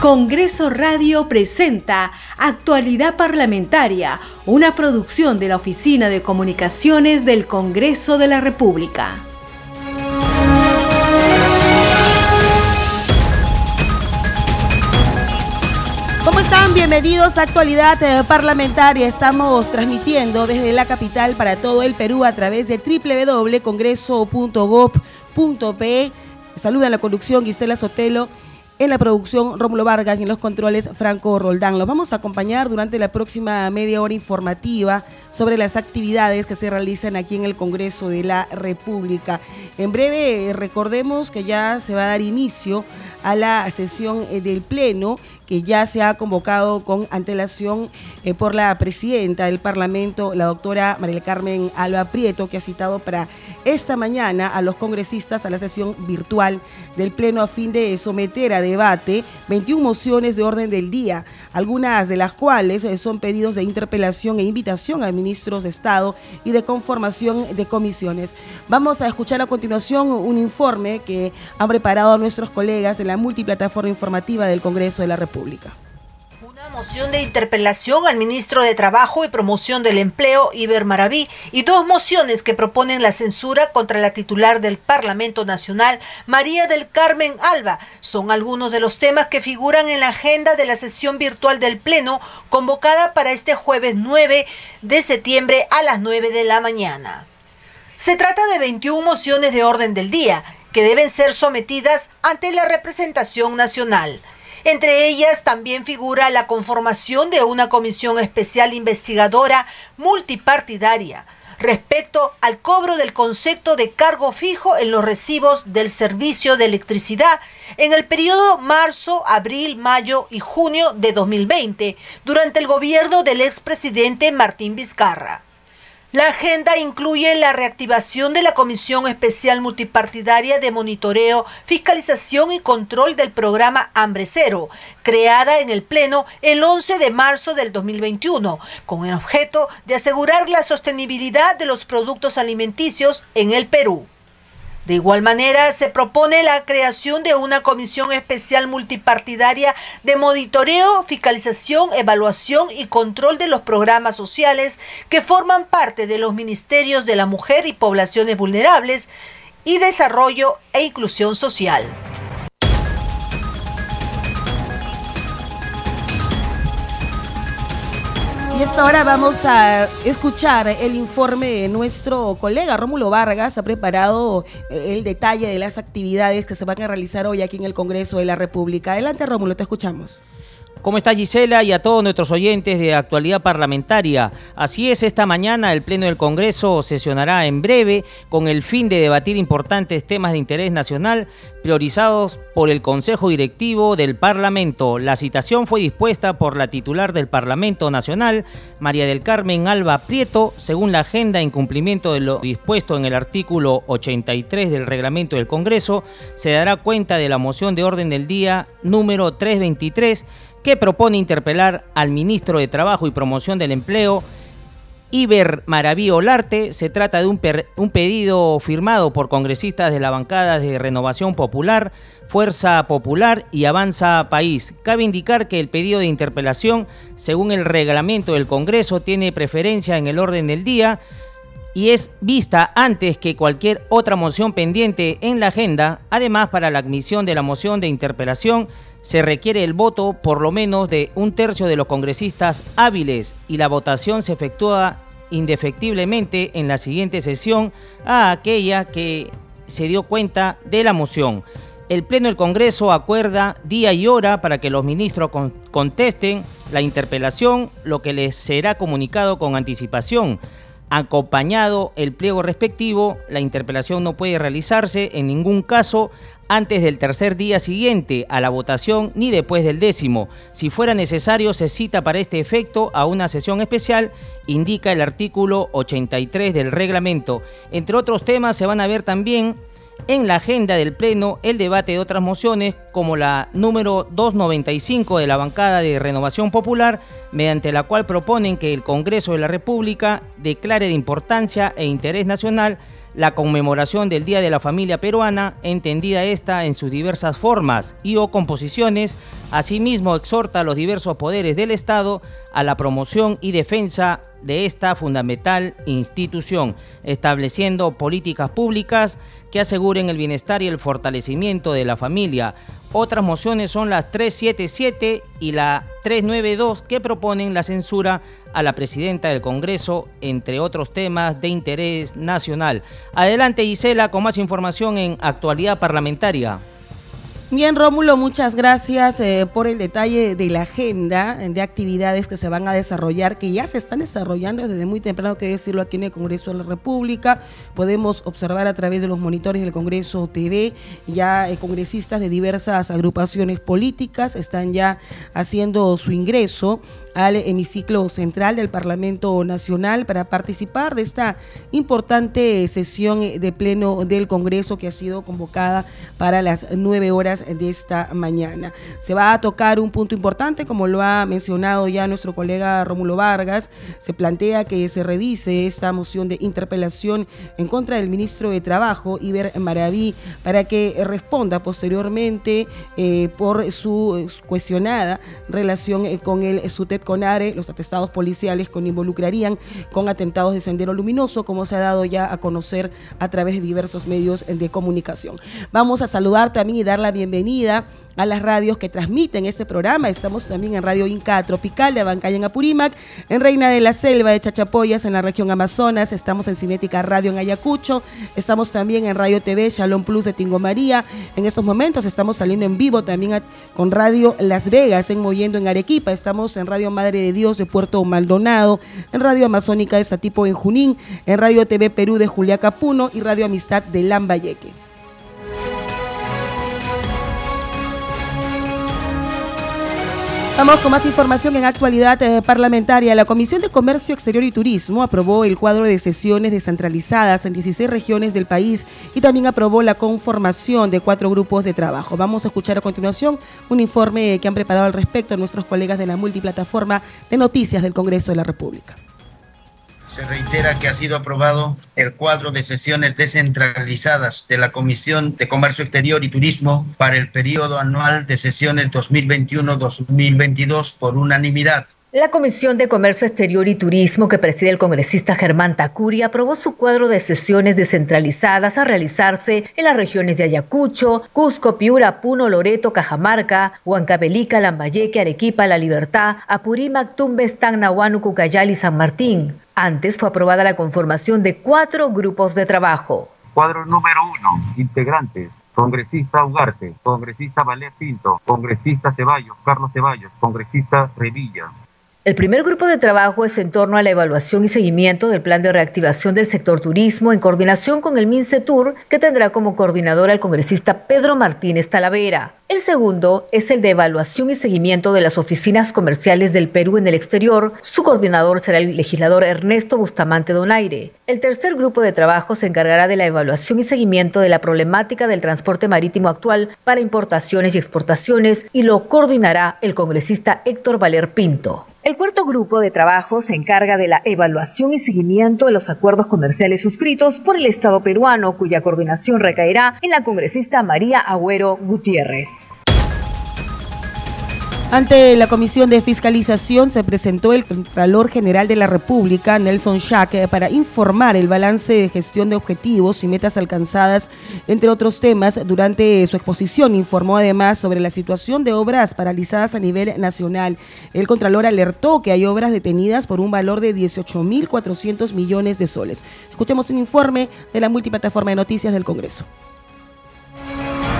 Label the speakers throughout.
Speaker 1: Congreso Radio presenta Actualidad Parlamentaria, una producción de la Oficina de Comunicaciones del Congreso de la República.
Speaker 2: ¿Cómo están? Bienvenidos a Actualidad eh, Parlamentaria. Estamos transmitiendo desde la capital para todo el Perú a través de www.congreso.gov.pe. Saludan la conducción Gisela Sotelo en la producción Rómulo Vargas y en los controles Franco Roldán. Los vamos a acompañar durante la próxima media hora informativa sobre las actividades que se realizan aquí en el Congreso de la República. En breve, recordemos que ya se va a dar inicio a la sesión eh, del Pleno que ya se ha convocado con antelación eh, por la presidenta del Parlamento, la doctora María Carmen Alba Prieto, que ha citado para esta mañana a los congresistas a la sesión virtual del Pleno a fin de someter a debate 21 mociones de orden del día, algunas de las cuales eh, son pedidos de interpelación e invitación a ministros de Estado y de conformación de comisiones. Vamos a escuchar a continuación un informe que han preparado nuestros colegas de la multiplataforma informativa del Congreso de la República.
Speaker 3: Una moción de interpelación al ministro de Trabajo y Promoción del Empleo, Iber Maraví, y dos mociones que proponen la censura contra la titular del Parlamento Nacional, María del Carmen Alba, son algunos de los temas que figuran en la agenda de la sesión virtual del Pleno convocada para este jueves 9 de septiembre a las 9 de la mañana. Se trata de 21 mociones de orden del día que deben ser sometidas ante la representación nacional. Entre ellas también figura la conformación de una comisión especial investigadora multipartidaria respecto al cobro del concepto de cargo fijo en los recibos del servicio de electricidad en el periodo marzo, abril, mayo y junio de 2020 durante el gobierno del expresidente Martín Vizcarra. La agenda incluye la reactivación de la Comisión Especial Multipartidaria de Monitoreo, Fiscalización y Control del programa Hambre Cero, creada en el Pleno el 11 de marzo del 2021, con el objeto de asegurar la sostenibilidad de los productos alimenticios en el Perú. De igual manera, se propone la creación de una comisión especial multipartidaria de monitoreo, fiscalización, evaluación y control de los programas sociales que forman parte de los ministerios de la mujer y poblaciones vulnerables y desarrollo e inclusión social.
Speaker 2: Y esta hora vamos a escuchar el informe de nuestro colega Rómulo Vargas. Ha preparado eh, el detalle de las actividades que se van a realizar hoy aquí en el Congreso de la República. Adelante Rómulo, te escuchamos.
Speaker 4: ¿Cómo está Gisela y a todos nuestros oyentes de actualidad parlamentaria? Así es, esta mañana el Pleno del Congreso sesionará en breve con el fin de debatir importantes temas de interés nacional priorizados por el Consejo Directivo del Parlamento. La citación fue dispuesta por la titular del Parlamento Nacional, María del Carmen Alba Prieto, según la agenda en cumplimiento de lo dispuesto en el artículo 83 del reglamento del Congreso, se dará cuenta de la moción de orden del día número 323 que propone interpelar al ministro de Trabajo y Promoción del Empleo, Iber Maraví Olarte. Se trata de un, un, pedido firmado por congresistas de la bancada de Renovación Popular, Fuerza Popular y Avanza País. Cabe indicar que el pedido de interpelación, según el reglamento del Congreso, tiene preferencia en el orden del día y es vista antes que cualquier otra moción pendiente en la agenda. Además, para la admisión de la moción de interpelación se requiere el voto por lo menos de un tercio de los congresistas hábiles y la votación se efectúa indefectiblemente en la siguiente sesión a aquella que se dio cuenta de la moción. El Pleno del Congreso acuerda día y hora para que los ministros contesten la interpelación, lo que les será comunicado con anticipación. Acompañado el pliego respectivo, la interpelación no puede realizarse en ningún caso antes del tercer día siguiente a la votación ni después del décimo. Si fuera necesario, se cita para este efecto a una sesión especial, indica el artículo 83 del reglamento. Entre otros temas se van a ver también en la agenda del Pleno el debate de otras mociones como la número 295 de la bancada de Renovación Popular, mediante la cual proponen que el Congreso de la República declare de importancia e interés nacional la conmemoración del Día de la Familia Peruana, entendida esta en sus diversas formas y o composiciones, asimismo exhorta a los diversos poderes del Estado a la promoción y defensa de esta fundamental institución, estableciendo políticas públicas que aseguren el bienestar y el fortalecimiento de la familia. Otras mociones son las 377 y la 392 que proponen la censura a la presidenta del Congreso, entre otros temas de interés nacional. Adelante Gisela con más información en actualidad parlamentaria.
Speaker 2: Bien, Rómulo, muchas gracias eh, por el detalle de la agenda de actividades que se van a desarrollar, que ya se están desarrollando desde muy temprano, que decirlo aquí en el Congreso de la República. Podemos observar a través de los monitores del Congreso TV, ya eh, congresistas de diversas agrupaciones políticas están ya haciendo su ingreso al hemiciclo central del Parlamento Nacional para participar de esta importante sesión de pleno del Congreso que ha sido convocada para las nueve horas de esta mañana. Se va a tocar un punto importante, como lo ha mencionado ya nuestro colega Rómulo Vargas. Se plantea que se revise esta moción de interpelación en contra del ministro de Trabajo, Iber Maraví, para que responda posteriormente eh, por su cuestionada relación eh, con el SUTEP CONARE, los atestados policiales que involucrarían con atentados de Sendero Luminoso, como se ha dado ya a conocer a través de diversos medios de comunicación. Vamos a saludar también y dar la bienvenida a las radios que transmiten este programa. Estamos también en Radio Inca Tropical de Abancaya en Apurímac, en Reina de la Selva de Chachapoyas en la región Amazonas, estamos en Cinética Radio en Ayacucho, estamos también en Radio TV Shalom Plus de Tingo María. En estos momentos estamos saliendo en vivo también con Radio Las Vegas en Moyendo en Arequipa, estamos en Radio Madre de Dios de Puerto Maldonado, en Radio Amazónica de Satipo en Junín, en Radio TV Perú de Julia Capuno y Radio Amistad de Lambayeque. Vamos con más información en actualidad eh, parlamentaria. La Comisión de Comercio Exterior y Turismo aprobó el cuadro de sesiones descentralizadas en 16 regiones del país y también aprobó la conformación de cuatro grupos de trabajo. Vamos a escuchar a continuación un informe que han preparado al respecto nuestros colegas de la multiplataforma de noticias del Congreso de la República
Speaker 5: se reitera que ha sido aprobado el cuadro de sesiones descentralizadas de la Comisión de Comercio Exterior y Turismo para el periodo anual de sesiones 2021-2022 por unanimidad.
Speaker 6: La Comisión de Comercio Exterior y Turismo que preside el congresista Germán Tacuri aprobó su cuadro de sesiones descentralizadas a realizarse en las regiones de Ayacucho, Cusco, Piura, Puno, Loreto, Cajamarca, Huancavelica, Lambayeque, Arequipa, La Libertad, Apurímac, Tumbes, Tacnahuanu, Cucayal y San Martín. Antes fue aprobada la conformación de cuatro grupos de trabajo.
Speaker 7: Cuadro número uno, integrantes congresista Ugarte, congresista Valer Pinto, congresista Ceballos, Carlos Ceballos, congresista Revilla,
Speaker 6: el primer grupo de trabajo es en torno a la evaluación y seguimiento del plan de reactivación del sector turismo en coordinación con el MINCETUR, que tendrá como coordinador al congresista Pedro Martínez Talavera. El segundo es el de evaluación y seguimiento de las oficinas comerciales del Perú en el exterior. Su coordinador será el legislador Ernesto Bustamante Donaire. El tercer grupo de trabajo se encargará de la evaluación y seguimiento de la problemática del transporte marítimo actual para importaciones y exportaciones y lo coordinará el congresista Héctor Valer Pinto. El cuarto grupo de trabajo se encarga de la evaluación y seguimiento de los acuerdos comerciales suscritos por el Estado peruano, cuya coordinación recaerá en la congresista María Agüero Gutiérrez.
Speaker 2: Ante la Comisión de Fiscalización se presentó el Contralor General de la República, Nelson Schack, para informar el balance de gestión de objetivos y metas alcanzadas, entre otros temas. Durante su exposición informó además sobre la situación de obras paralizadas a nivel nacional. El Contralor alertó que hay obras detenidas por un valor de 18.400 millones de soles. Escuchemos un informe de la multiplataforma de noticias del Congreso.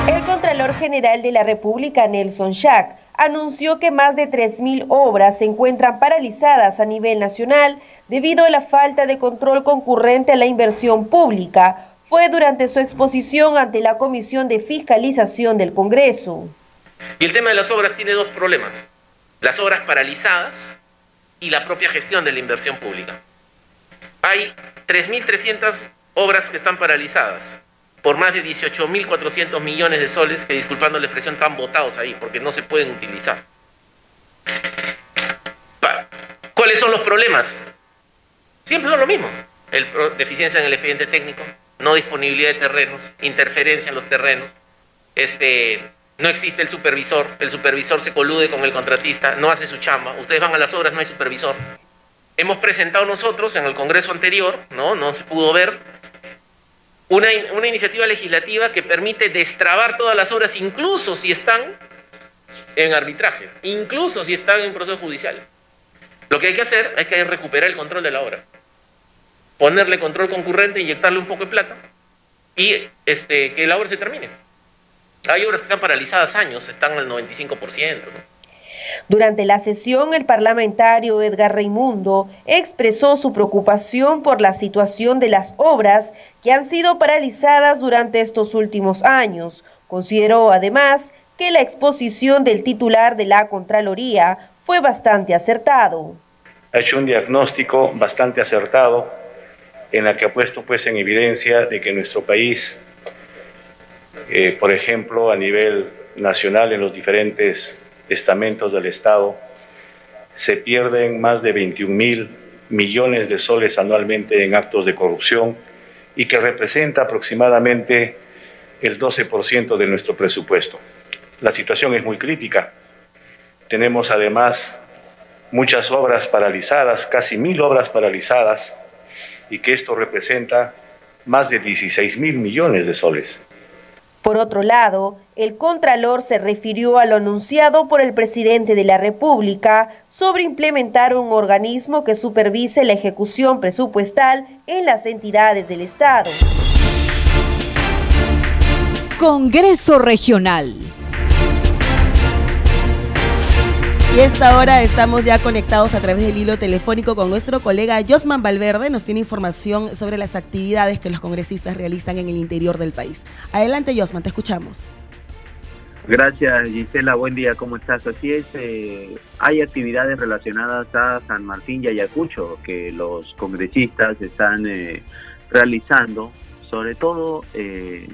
Speaker 8: El Contralor General de la República, Nelson Schack, anunció que más de 3.000 obras se encuentran paralizadas a nivel nacional debido a la falta de control concurrente a la inversión pública. Fue durante su exposición ante la Comisión de Fiscalización del Congreso.
Speaker 9: Y el tema de las obras tiene dos problemas. Las obras paralizadas y la propia gestión de la inversión pública. Hay 3.300 obras que están paralizadas por más de 18.400 millones de soles que, disculpando la expresión, están botados ahí porque no se pueden utilizar. ¿Cuáles son los problemas? Siempre son los mismos. El, deficiencia en el expediente técnico, no disponibilidad de terrenos, interferencia en los terrenos, este, no existe el supervisor, el supervisor se colude con el contratista, no hace su chamba, ustedes van a las obras, no hay supervisor. Hemos presentado nosotros en el Congreso anterior, no, no se pudo ver, una, una iniciativa legislativa que permite destrabar todas las obras, incluso si están en arbitraje, incluso si están en proceso judicial. Lo que hay que hacer es que recuperar el control de la obra, ponerle control concurrente, inyectarle un poco de plata y este, que la obra se termine. Hay obras que están paralizadas años, están al 95%.
Speaker 8: Durante la sesión, el parlamentario Edgar Reimundo expresó su preocupación por la situación de las obras que han sido paralizadas durante estos últimos años. Consideró además que la exposición del titular de la Contraloría fue bastante acertado.
Speaker 10: Ha hecho un diagnóstico bastante acertado en la que ha puesto pues en evidencia de que nuestro país, eh, por ejemplo, a nivel nacional en los diferentes estamentos del Estado, se pierden más de 21 mil millones de soles anualmente en actos de corrupción y que representa aproximadamente el 12% de nuestro presupuesto. La situación es muy crítica. Tenemos además muchas obras paralizadas, casi mil obras paralizadas, y que esto representa más de 16 mil millones de soles.
Speaker 8: Por otro lado, el Contralor se refirió a lo anunciado por el presidente de la República sobre implementar un organismo que supervise la ejecución presupuestal en las entidades del Estado.
Speaker 1: Congreso Regional.
Speaker 2: Y esta hora estamos ya conectados a través del hilo telefónico con nuestro colega Josman Valverde. Nos tiene información sobre las actividades que los congresistas realizan en el interior del país. Adelante, Josman, te escuchamos.
Speaker 11: Gracias, Gisela. Buen día, ¿cómo estás? Así es, eh, hay actividades relacionadas a San Martín y Ayacucho que los congresistas están eh, realizando, sobre todo eh,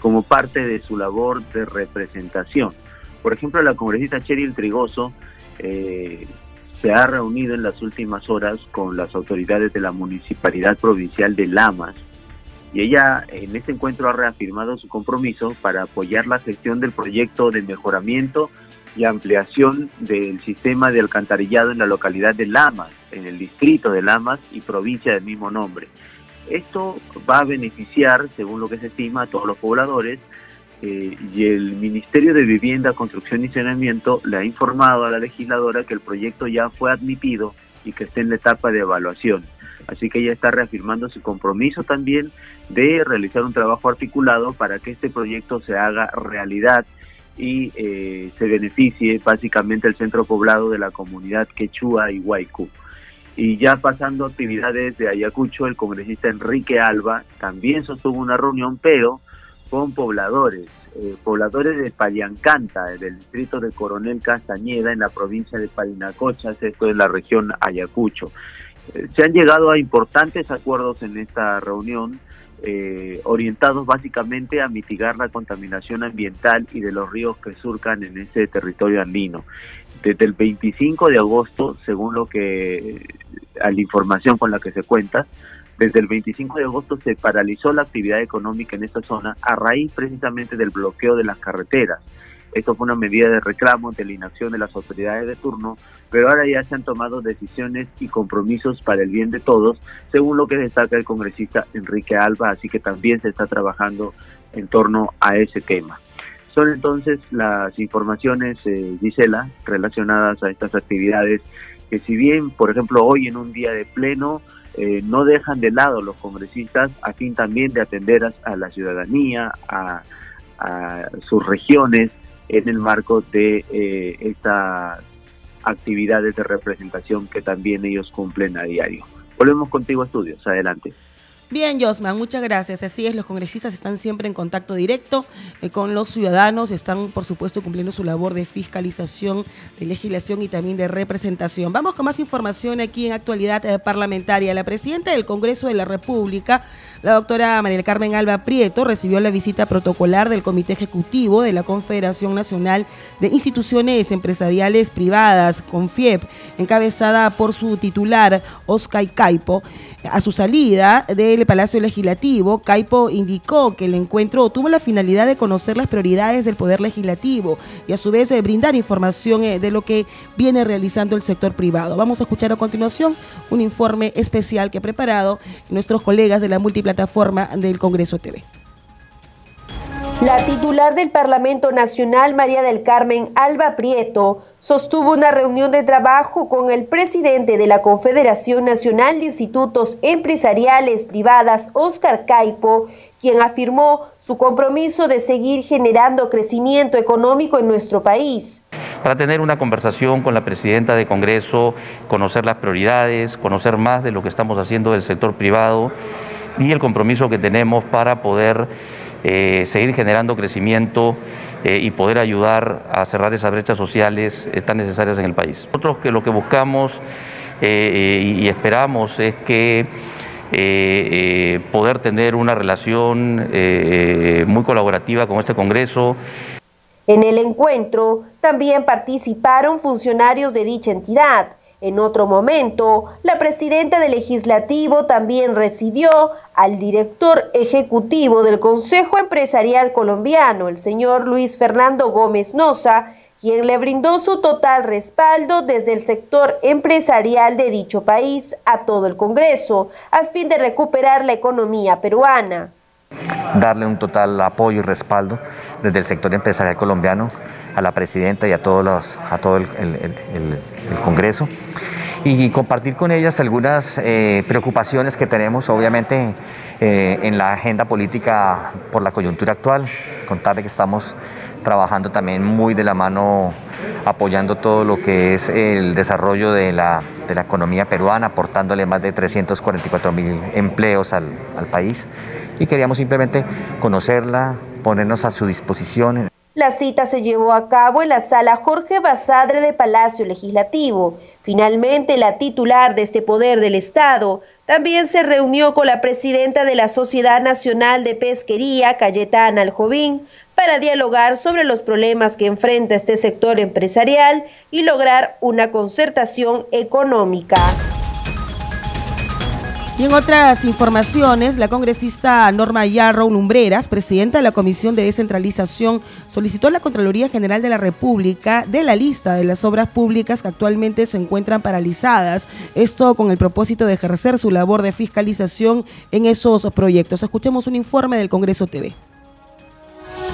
Speaker 11: como parte de su labor de representación. Por ejemplo, la congresista Cheryl Trigoso eh, se ha reunido en las últimas horas con las autoridades de la Municipalidad Provincial de Lamas y ella en este encuentro ha reafirmado su compromiso para apoyar la gestión del proyecto de mejoramiento y ampliación del sistema de alcantarillado en la localidad de Lamas, en el distrito de Lamas y provincia del mismo nombre. Esto va a beneficiar, según lo que se estima, a todos los pobladores eh, y el Ministerio de Vivienda, Construcción y Saneamiento le ha informado a la legisladora que el proyecto ya fue admitido y que está en la etapa de evaluación. Así que ella está reafirmando su compromiso también de realizar un trabajo articulado para que este proyecto se haga realidad y eh, se beneficie básicamente el centro poblado de la comunidad quechua y huaycu. Y ya pasando actividades de Ayacucho, el congresista Enrique Alba también sostuvo una reunión, pero con pobladores, eh, pobladores de Payancanta, del distrito de Coronel Castañeda, en la provincia de Parinacochas, esto es la región Ayacucho. Eh, se han llegado a importantes acuerdos en esta reunión, eh, orientados básicamente a mitigar la contaminación ambiental y de los ríos que surcan en ese territorio andino. Desde el 25 de agosto, según lo que a la información con la que se cuenta, desde el 25 de agosto se paralizó la actividad económica en esta zona a raíz precisamente del bloqueo de las carreteras. Esto fue una medida de reclamo ante la inacción de las autoridades de turno, pero ahora ya se han tomado decisiones y compromisos para el bien de todos, según lo que destaca el congresista Enrique Alba, así que también se está trabajando en torno a ese tema. Son entonces las informaciones, eh, Gisela, relacionadas a estas actividades, que si bien, por ejemplo, hoy en un día de pleno, eh, no dejan de lado los congresistas a fin también de atender a, la ciudadanía, a, sus regiones en el marco de eh, estas actividades de representación que también ellos cumplen a diario. Volvemos contigo a estudios. Adelante.
Speaker 2: Bien, Josman, muchas gracias. Así es, los congresistas están siempre en contacto directo eh, con los ciudadanos, están por supuesto cumpliendo su labor de fiscalización, de legislación y también de representación. Vamos con más información aquí en actualidad eh, parlamentaria. La presidenta del Congreso de la República, la doctora María Carmen Alba Prieto, recibió la visita protocolar del Comité Ejecutivo de la Confederación Nacional de Instituciones Empresariales Privadas, CONFIEP, encabezada por su titular, Oscar Caipo. A su salida del Palacio Legislativo, Caipo indicó que el encuentro tuvo la finalidad de conocer las prioridades del Poder Legislativo y a su vez eh, brindar información eh, de lo que viene realizando el sector privado. Vamos a escuchar a continuación un informe especial que ha preparado nuestros colegas de la multiplataforma del Congreso TV.
Speaker 8: La titular del Parlamento Nacional, María del Carmen Alba Prieto, sostuvo una reunión de trabajo con el presidente de la Confederación Nacional de Institutos Empresariales Privadas, Oscar Caipo, quien afirmó su compromiso de seguir generando crecimiento económico en nuestro país.
Speaker 12: Para tener una conversación con la presidenta de Congreso, conocer las prioridades, conocer más de lo que estamos haciendo del sector privado y el compromiso que tenemos para poder eh, seguir generando crecimiento eh, y poder ayudar a cerrar esas brechas sociales eh, tan necesarias en el país. Nosotros que lo que buscamos y esperamos es que poder tener una relación muy colaborativa con este Congreso.
Speaker 8: En el encuentro también participaron funcionarios de dicha entidad en otro momento, la presidenta del legislativo también recibió al director ejecutivo del Consejo Empresarial Colombiano, el señor Luis Fernando Gómez Noza, quien le brindó su total respaldo desde el sector empresarial de dicho país a todo el Congreso, a fin de recuperar la economía peruana.
Speaker 13: Darle un total apoyo y respaldo desde el sector empresarial colombiano a la presidenta y a, todos a todo el, Congreso y compartir con ellas algunas eh, preocupaciones que tenemos, obviamente, eh, en la agenda política por la coyuntura actual. Contarle que estamos trabajando también muy de la mano, apoyando todo lo que es el desarrollo de la, de la economía peruana, aportándole más de 344 mil empleos al, al país. Y queríamos simplemente conocerla, ponernos a su disposición.
Speaker 8: La cita se llevó a cabo en la sala Jorge Basadre de Palacio Legislativo. Finalmente, la titular de este poder del Estado también se reunió con la presidenta de la Sociedad Nacional de Pesquería, Cayetana Aljovín, para dialogar sobre los problemas que enfrenta este sector empresarial y lograr una concertación económica.
Speaker 2: Y en otras informaciones, la congresista Norma Yarrow Lumbreras, presidenta de la Comisión de Descentralización, solicitó a la Contraloría General de la República de la lista de las obras públicas que actualmente se encuentran paralizadas, esto con el propósito de ejercer su labor de fiscalización en esos proyectos. Escuchemos un informe del Congreso TV.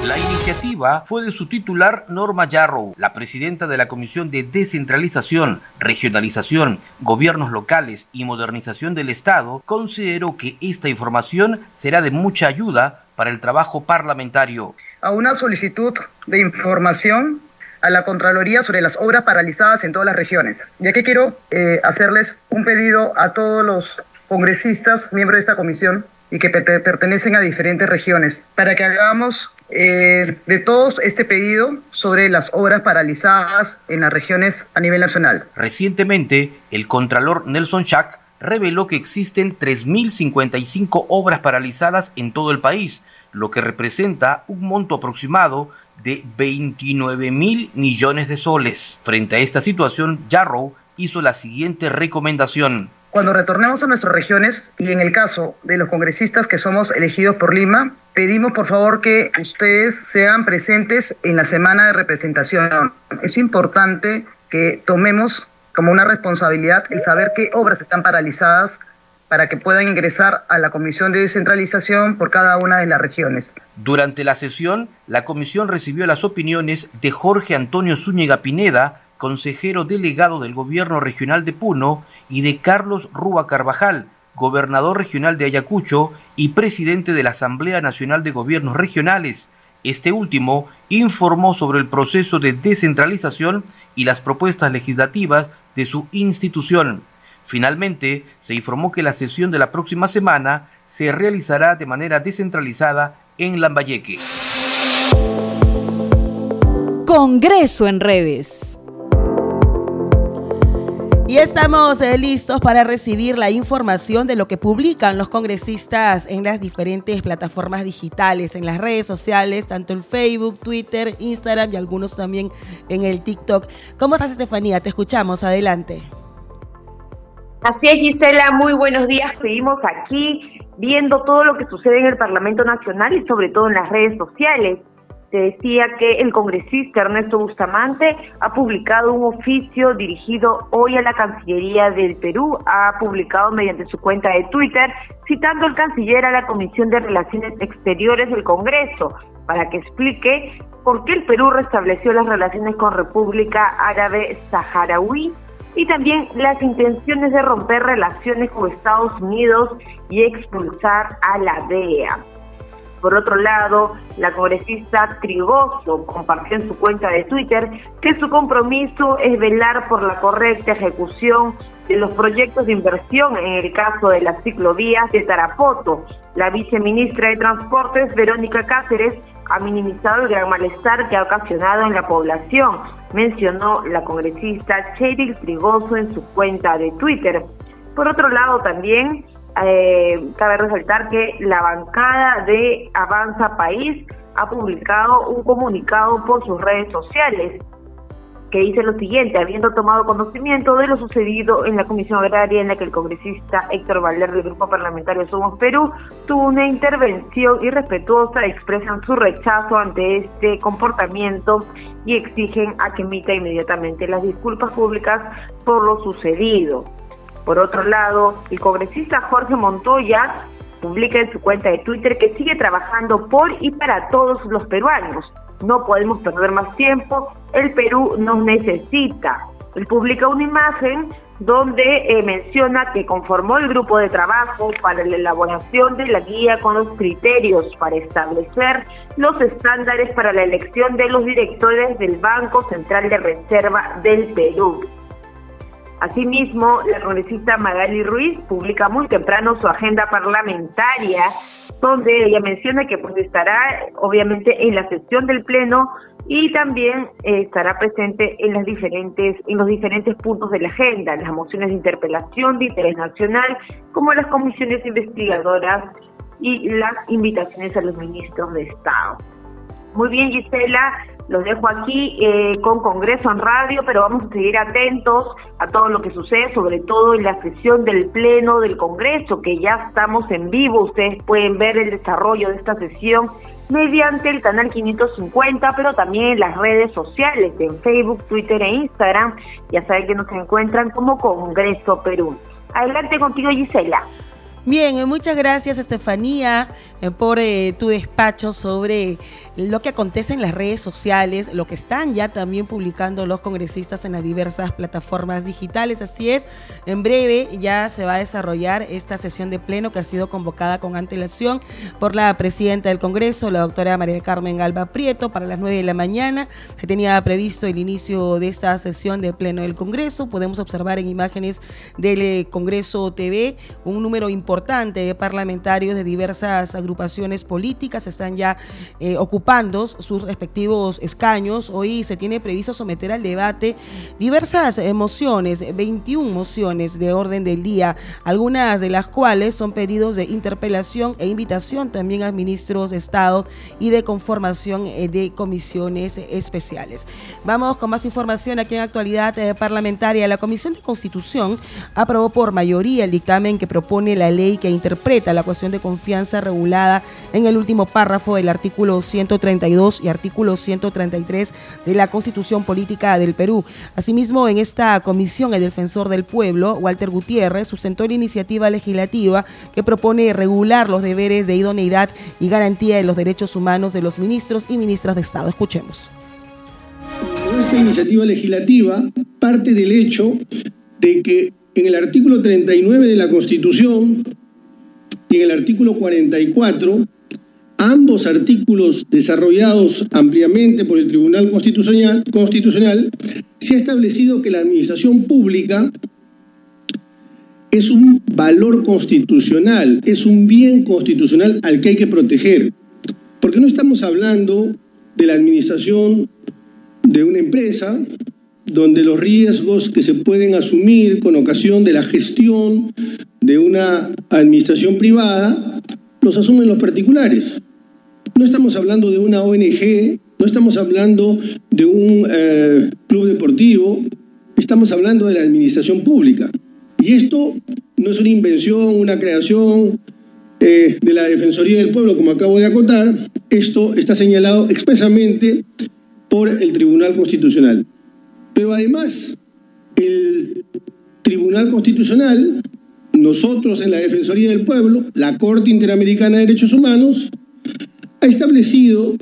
Speaker 14: La iniciativa fue de su titular Norma Yarrow, la presidenta de la Comisión de Descentralización, Regionalización, Gobiernos Locales y Modernización del Estado, consideró que esta información será de mucha ayuda para el trabajo parlamentario.
Speaker 15: A una solicitud de información a la Contraloría sobre las obras paralizadas en todas las regiones. Ya que quiero eh, hacerles un pedido a todos los congresistas, miembros de esta comisión, y que pertenecen a diferentes regiones, para que hagamos eh, de todos este pedido sobre las obras paralizadas en las regiones a nivel nacional.
Speaker 14: Recientemente, el Contralor Nelson Schack reveló que existen 3.055 obras paralizadas en todo el país, lo que representa un monto aproximado de 29 mil millones de soles. Frente a esta situación, Jarrow hizo la siguiente recomendación.
Speaker 15: Cuando retornemos a nuestras regiones y en el caso de los congresistas que somos elegidos por Lima, pedimos por favor que ustedes sean presentes en la semana de representación. Es importante que tomemos como una responsabilidad el saber qué obras están paralizadas para que puedan ingresar a la Comisión de Descentralización por cada una de las regiones.
Speaker 14: Durante la sesión, la comisión recibió las opiniones de Jorge Antonio Zúñiga Pineda, consejero delegado del Gobierno Regional de Puno, y de Carlos Rúa Carvajal, gobernador regional de Ayacucho y presidente de la Asamblea Nacional de Gobiernos Regionales. Este último informó sobre el proceso de descentralización y las propuestas legislativas de su institución. Finalmente, se informó que la sesión de la próxima semana se realizará de manera descentralizada en Lambayeque.
Speaker 1: Congreso en redes.
Speaker 2: Y estamos eh, listos para recibir la información de lo que publican los congresistas en las diferentes plataformas digitales, en las redes sociales, tanto en Facebook, Twitter, Instagram y algunos también en el TikTok. ¿Cómo estás, Estefanía? Te escuchamos. Adelante.
Speaker 16: Así es, Gisela, muy buenos días. Seguimos aquí viendo todo lo que sucede en el Parlamento Nacional y sobre todo en las redes sociales. Se decía que el congresista Ernesto Bustamante ha publicado un oficio dirigido hoy a la Cancillería del Perú, ha publicado mediante su cuenta de Twitter, citando al canciller a la Comisión de Relaciones Exteriores del Congreso para que explique por qué el Perú restableció las relaciones con República Árabe Saharaui y también las intenciones de romper relaciones con Estados Unidos y expulsar a la DEA. Por otro lado, la congresista Trigoso compartió en su cuenta de Twitter que su compromiso es velar por la correcta ejecución de los proyectos de inversión en el caso de las ciclovías de Tarapoto. La viceministra de Transportes, Verónica Cáceres, ha minimizado el gran malestar que ha ocasionado en la población, mencionó la congresista Cheryl Trigoso en su cuenta de Twitter. Por otro lado, también eh, cabe resaltar que la bancada de Avanza País ha publicado un comunicado por sus redes sociales que dice lo siguiente, habiendo tomado conocimiento de lo sucedido en la Comisión Agraria en la que el congresista Héctor Valer del Grupo Parlamentario Somos Perú tuvo una intervención irrespetuosa, expresan su rechazo ante este comportamiento y exigen a que emita inmediatamente las disculpas públicas por lo sucedido. Por otro lado, el congresista Jorge Montoya publica en su cuenta de Twitter que sigue trabajando por y para todos los peruanos. No podemos perder más tiempo, el Perú nos necesita. Él publica una imagen donde eh, menciona que conformó el grupo de trabajo para la elaboración de la guía con los criterios para establecer los estándares para la elección de los directores del Banco Central de Reserva del Perú. Asimismo, la congresista Magali Ruiz publica muy temprano su agenda parlamentaria, donde ella menciona que pues estará obviamente en la sesión del Pleno y también eh, estará presente en en los diferentes puntos de la agenda, las mociones de interpelación de interés nacional, como las comisiones investigadoras y las invitaciones a los ministros de Estado. Muy bien, Gisela, los dejo aquí eh, con Congreso en radio, pero vamos a seguir atentos a todo lo que sucede, sobre todo en la sesión del Pleno del Congreso, que ya estamos en vivo. Ustedes pueden ver el desarrollo de esta sesión mediante el canal 550, pero también en las redes sociales, en Facebook, Twitter e Instagram. Ya saben que nos encuentran como Congreso Perú. Adelante contigo, Gisela.
Speaker 2: Bien, eh, muchas gracias Estefanía eh, por tu despacho sobre lo que acontece en las redes sociales, lo que están ya también publicando los congresistas en las diversas plataformas digitales. Así es, en breve ya se va a desarrollar esta sesión de pleno que ha sido convocada con antelación por la presidenta del Congreso, la doctora María Carmen Alba Prieto, para las 9 de la mañana. Se tenía previsto el inicio de esta sesión de pleno del Congreso. Podemos observar en imágenes del eh, Congreso TV un número importante de parlamentarios de diversas agrupaciones políticas están ya eh, ocupando sus respectivos escaños. Hoy se tiene previsto someter al debate diversas mociones, 21 mociones de orden del día, algunas de las cuales son pedidos de interpelación e invitación también a ministros de Estado y de conformación eh, de comisiones especiales. Vamos con más información aquí en actualidad eh, parlamentaria. La Comisión de Constitución aprobó por mayoría el dictamen que propone la ley que interpreta la cuestión de confianza regulada en el último párrafo del artículo 100 132 y artículo 133 de la Constitución Política del Perú. Asimismo, en esta comisión, el defensor del pueblo, Walter Gutiérrez, sustentó la iniciativa legislativa que propone regular los deberes de idoneidad y garantía de los derechos humanos de los ministros y ministras de Estado. Escuchemos.
Speaker 17: Esta iniciativa legislativa parte del hecho de que en el artículo 39 de la Constitución y en el artículo 44 ambos artículos desarrollados ampliamente por el Tribunal Constitucional, se ha establecido que la administración pública es un valor constitucional, es un bien constitucional al que hay que proteger. Porque no estamos hablando de la administración de una empresa donde los riesgos que se pueden asumir con ocasión de la gestión de una administración privada los asumen los particulares. No estamos hablando de una ONG, no estamos hablando de un eh, club deportivo, estamos hablando de la administración pública. Y esto no es una invención, una creación eh, de la Defensoría del Pueblo, como acabo de acotar, esto está señalado expresamente por el Tribunal Constitucional. Pero además, el Tribunal Constitucional, nosotros en la Defensoría del Pueblo, la Corte Interamericana de Derechos Humanos, ha establecido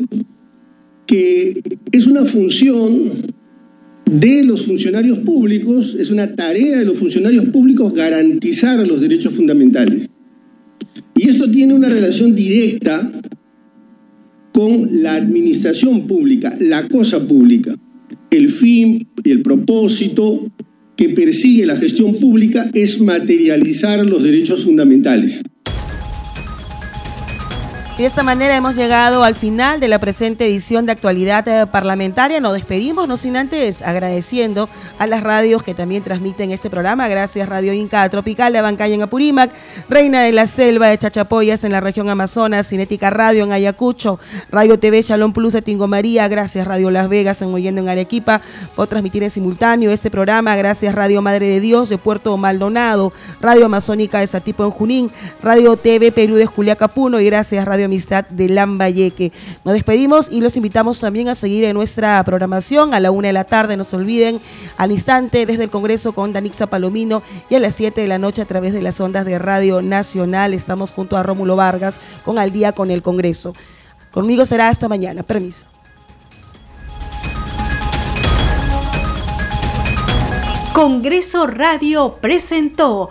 Speaker 17: que es una función de los funcionarios públicos, es una tarea de los funcionarios públicos garantizar los derechos fundamentales. Y esto tiene una relación directa con la administración pública, la cosa pública. El fin y el propósito que persigue la gestión pública es materializar los derechos fundamentales.
Speaker 2: De esta manera hemos llegado al final de la presente edición de actualidad eh, parlamentaria. Nos despedimos, no sin antes agradeciendo a las radios que también transmiten este programa. Gracias Radio Inca Tropical de Abancaya en Apurímac, Reina de la Selva de Chachapoyas en la región Amazonas, Cinética Radio en Ayacucho, Radio TV Shalom Plus de Tingo María, gracias Radio Las Vegas en Oyendo en Arequipa por transmitir en simultáneo este programa. Gracias Radio Madre de Dios de Puerto Maldonado, Radio Amazónica de Satipo en Junín, Radio TV Perú de Julia Capuno y gracias Amistad de Lambayeque. Nos despedimos y los invitamos también a seguir en nuestra programación a la una de la tarde. No se olviden, al instante desde el Congreso con Danixa Palomino y a las 7 de la noche a través de las ondas de Radio Nacional. Estamos junto a Rómulo Vargas con Al Día con el Congreso. Conmigo será hasta mañana. Permiso.
Speaker 1: Congreso Radio presentó